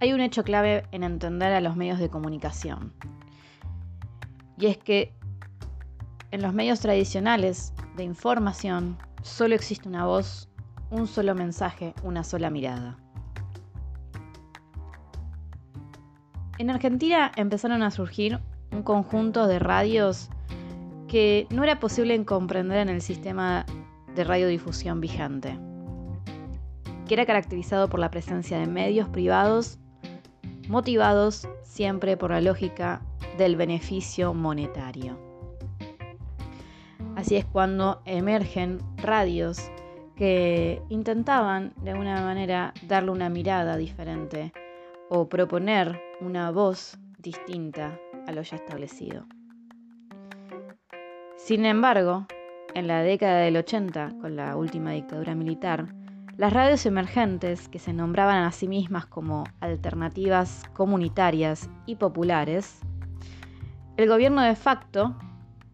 hay un hecho clave en entender a los medios de comunicación. Y es que en los medios tradicionales de información solo existe una voz, un solo mensaje, una sola mirada. En Argentina empezaron a surgir un conjunto de radios que no era posible comprender en el sistema de radiodifusión vigente, que era caracterizado por la presencia de medios privados motivados siempre por la lógica del beneficio monetario. Así es cuando emergen radios que intentaban de alguna manera darle una mirada diferente o proponer una voz distinta a lo ya establecido. Sin embargo, en la década del 80, con la última dictadura militar, las radios emergentes, que se nombraban a sí mismas como alternativas comunitarias y populares, el gobierno de facto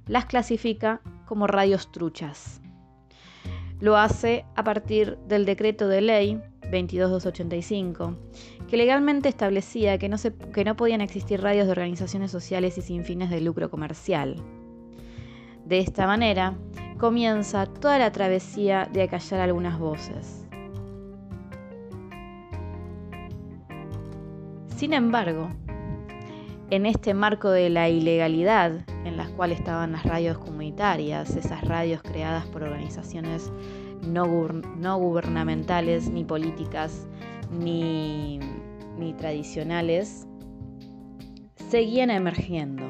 las clasifica como radios truchas. Lo hace a partir del decreto de ley 22285, que legalmente establecía que no, que no podían existir radios de organizaciones sociales y sin fines de lucro comercial. De esta manera, comienza toda la travesía de acallar algunas voces. Sin embargo, en este marco de la ilegalidad en las cuales estaban las radios comunitarias, esas radios creadas por organizaciones no, gubernamentales, ni políticas, ni, tradicionales, seguían emergiendo.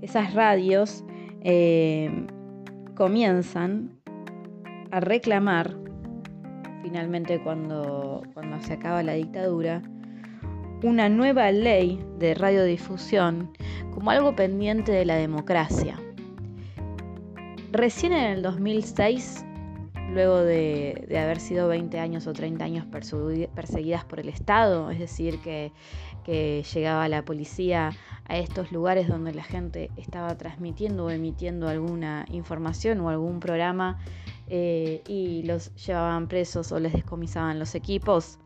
Esas radios eh, comienzan a reclamar, finalmente cuando, cuando se acaba la dictadura, una nueva ley de radiodifusión como algo pendiente de la democracia. Recién en el 2006, luego de, haber sido 20 años o 30 años perseguidas por el Estado, es decir, que, llegaba la policía a estos lugares donde la gente estaba transmitiendo o emitiendo alguna información o algún programa eh, y los llevaban presos o les descomisaban los equipos.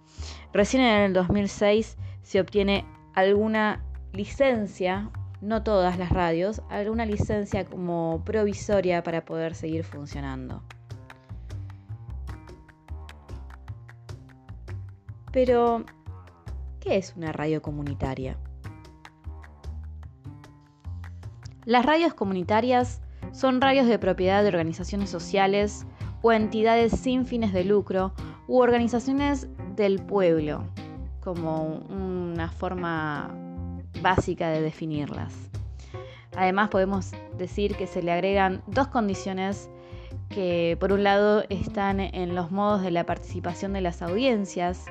Recién en el 2006 se obtiene alguna licencia, no todas las radios, alguna licencia como provisoria para poder seguir funcionando. Pero, ¿qué es una radio comunitaria? Las radios comunitarias son radios de propiedad de organizaciones sociales o entidades sin fines de lucro u organizaciones del pueblo, como una forma básica de definirlas. Además podemos decir que se le agregan dos condiciones que por un lado están en los modos de la participación de las audiencias,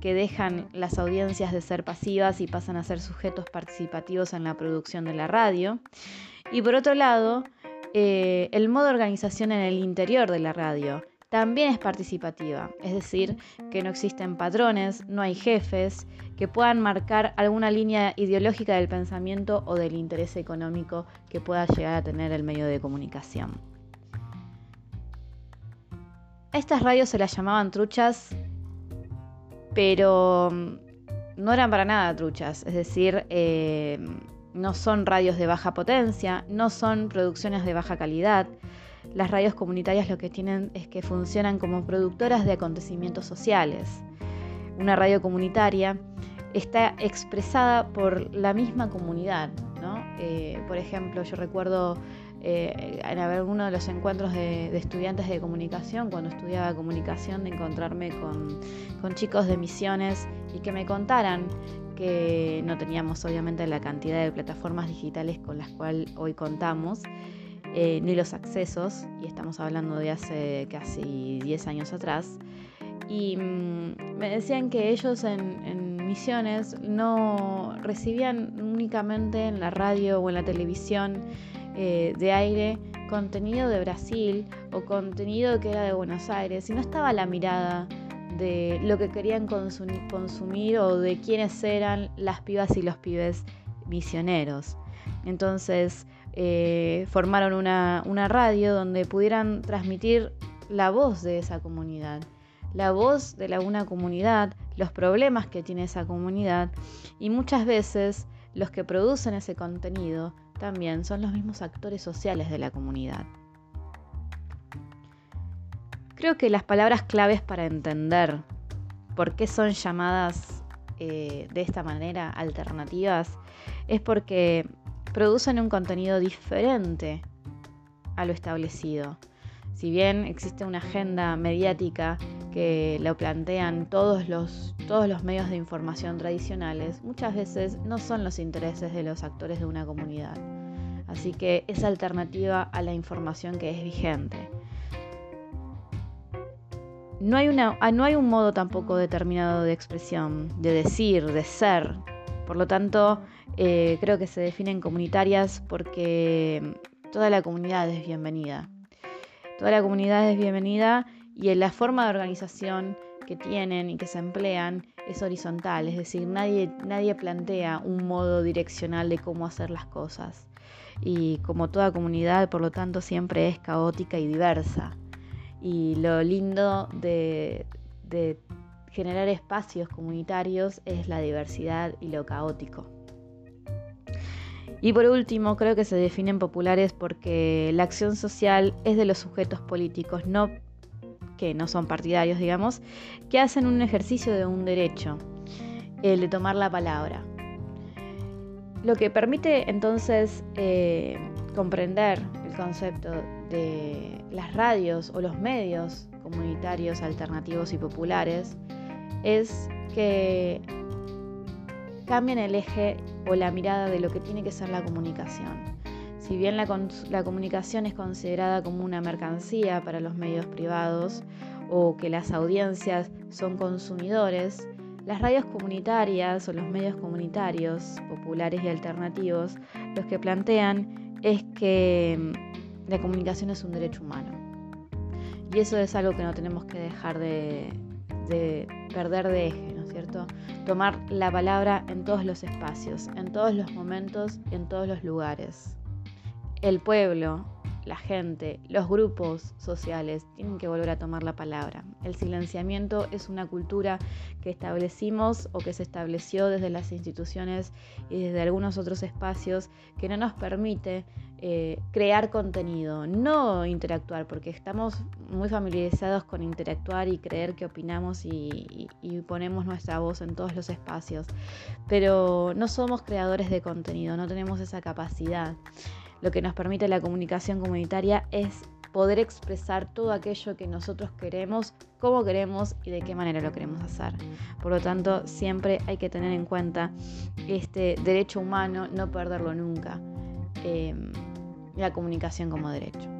que dejan las audiencias de ser pasivas y pasan a ser sujetos participativos en la producción de la radio. Y por otro lado, eh, el modo de organización en el interior de la radio, también es participativa, es decir, que no existen patrones, no hay jefes que puedan marcar alguna línea ideológica del pensamiento o del interés económico que pueda llegar a tener el medio de comunicación. Estas radios se las llamaban truchas, pero mm, no eran para nada truchas, es decir, eh, no son radios de baja potencia, no son producciones de baja calidad, las radios comunitarias lo que tienen es que funcionan como productoras de acontecimientos sociales. Una radio comunitaria está expresada por la misma comunidad. Eh, por ejemplo, yo recuerdo eh, en alguno de los encuentros de, estudiantes de comunicación, cuando estudiaba comunicación, de encontrarme con, con chicos de misiones y que me contaran que no teníamos obviamente la cantidad de plataformas digitales con las cuales hoy contamos eh, ni los accesos, y estamos hablando de hace casi 10 años atrás, y mm, me decían que ellos en, misiones no recibían únicamente en la radio o en la televisión eh, de aire contenido de Brasil o contenido que era de Buenos Aires, y no estaba la mirada de lo que querían consumir o de quiénes eran las pibas y los pibes misioneros. Entonces, eh, formaron una, radio donde pudieran transmitir la voz de esa comunidad, la voz de la, una comunidad, los problemas que tiene esa comunidad y muchas veces los que producen ese contenido también son los mismos actores sociales de la comunidad. Creo que las palabras claves para entender por qué son llamadas eh, de esta manera alternativas es porque producen un contenido diferente a lo establecido. Si bien existe una agenda mediática que lo plantean todos los, todos los medios de información tradicionales, muchas veces no son los intereses de los actores de una comunidad. Así que es alternativa a la información que es vigente. No hay, una, ah, no hay un modo tampoco determinado de expresión, de decir, de ser. Por lo tanto, eh, creo que se definen comunitarias porque toda la comunidad es bienvenida. Toda la comunidad es bienvenida y la forma de organización que tienen y que se emplean es horizontal, es decir, nadie, nadie plantea un modo direccional de cómo hacer las cosas. Y como toda comunidad, por lo tanto, siempre es caótica y diversa. Y lo lindo de, de generar espacios comunitarios es la diversidad y lo caótico. Y por último, creo que se definen populares porque la acción social es de los sujetos políticos, no que no son partidarios, digamos, que hacen un ejercicio de un derecho, el de tomar la palabra. Lo que permite entonces eh, comprender el concepto de las radios o los medios comunitarios, alternativos y populares es que cambian el eje o la mirada de lo que tiene que ser la comunicación. Si bien la, comunicación es considerada como una mercancía para los medios privados o que las audiencias son consumidores, las radios comunitarias o los medios comunitarios, populares y alternativos, los que plantean es que mm, la comunicación es un derecho humano. Y eso es algo que no tenemos que dejar de, de perder de eje Tomar la palabra en todos los espacios, en todos los momentos, en todos los lugares. El pueblo, la gente, los grupos sociales tienen que volver a tomar la palabra. El silenciamiento es una cultura que establecimos o que se estableció desde las instituciones y desde algunos otros espacios que no nos permite eh, crear contenido, no interactuar, porque estamos muy familiarizados con interactuar y creer que opinamos y ponemos nuestra voz en todos los espacios, pero no somos creadores de contenido, no tenemos esa capacidad lo que nos permite la comunicación comunitaria es poder expresar todo aquello que nosotros queremos, cómo queremos y de qué manera lo queremos hacer. Por lo tanto, siempre hay que tener en cuenta este derecho humano, no perderlo nunca, em, la comunicación como derecho.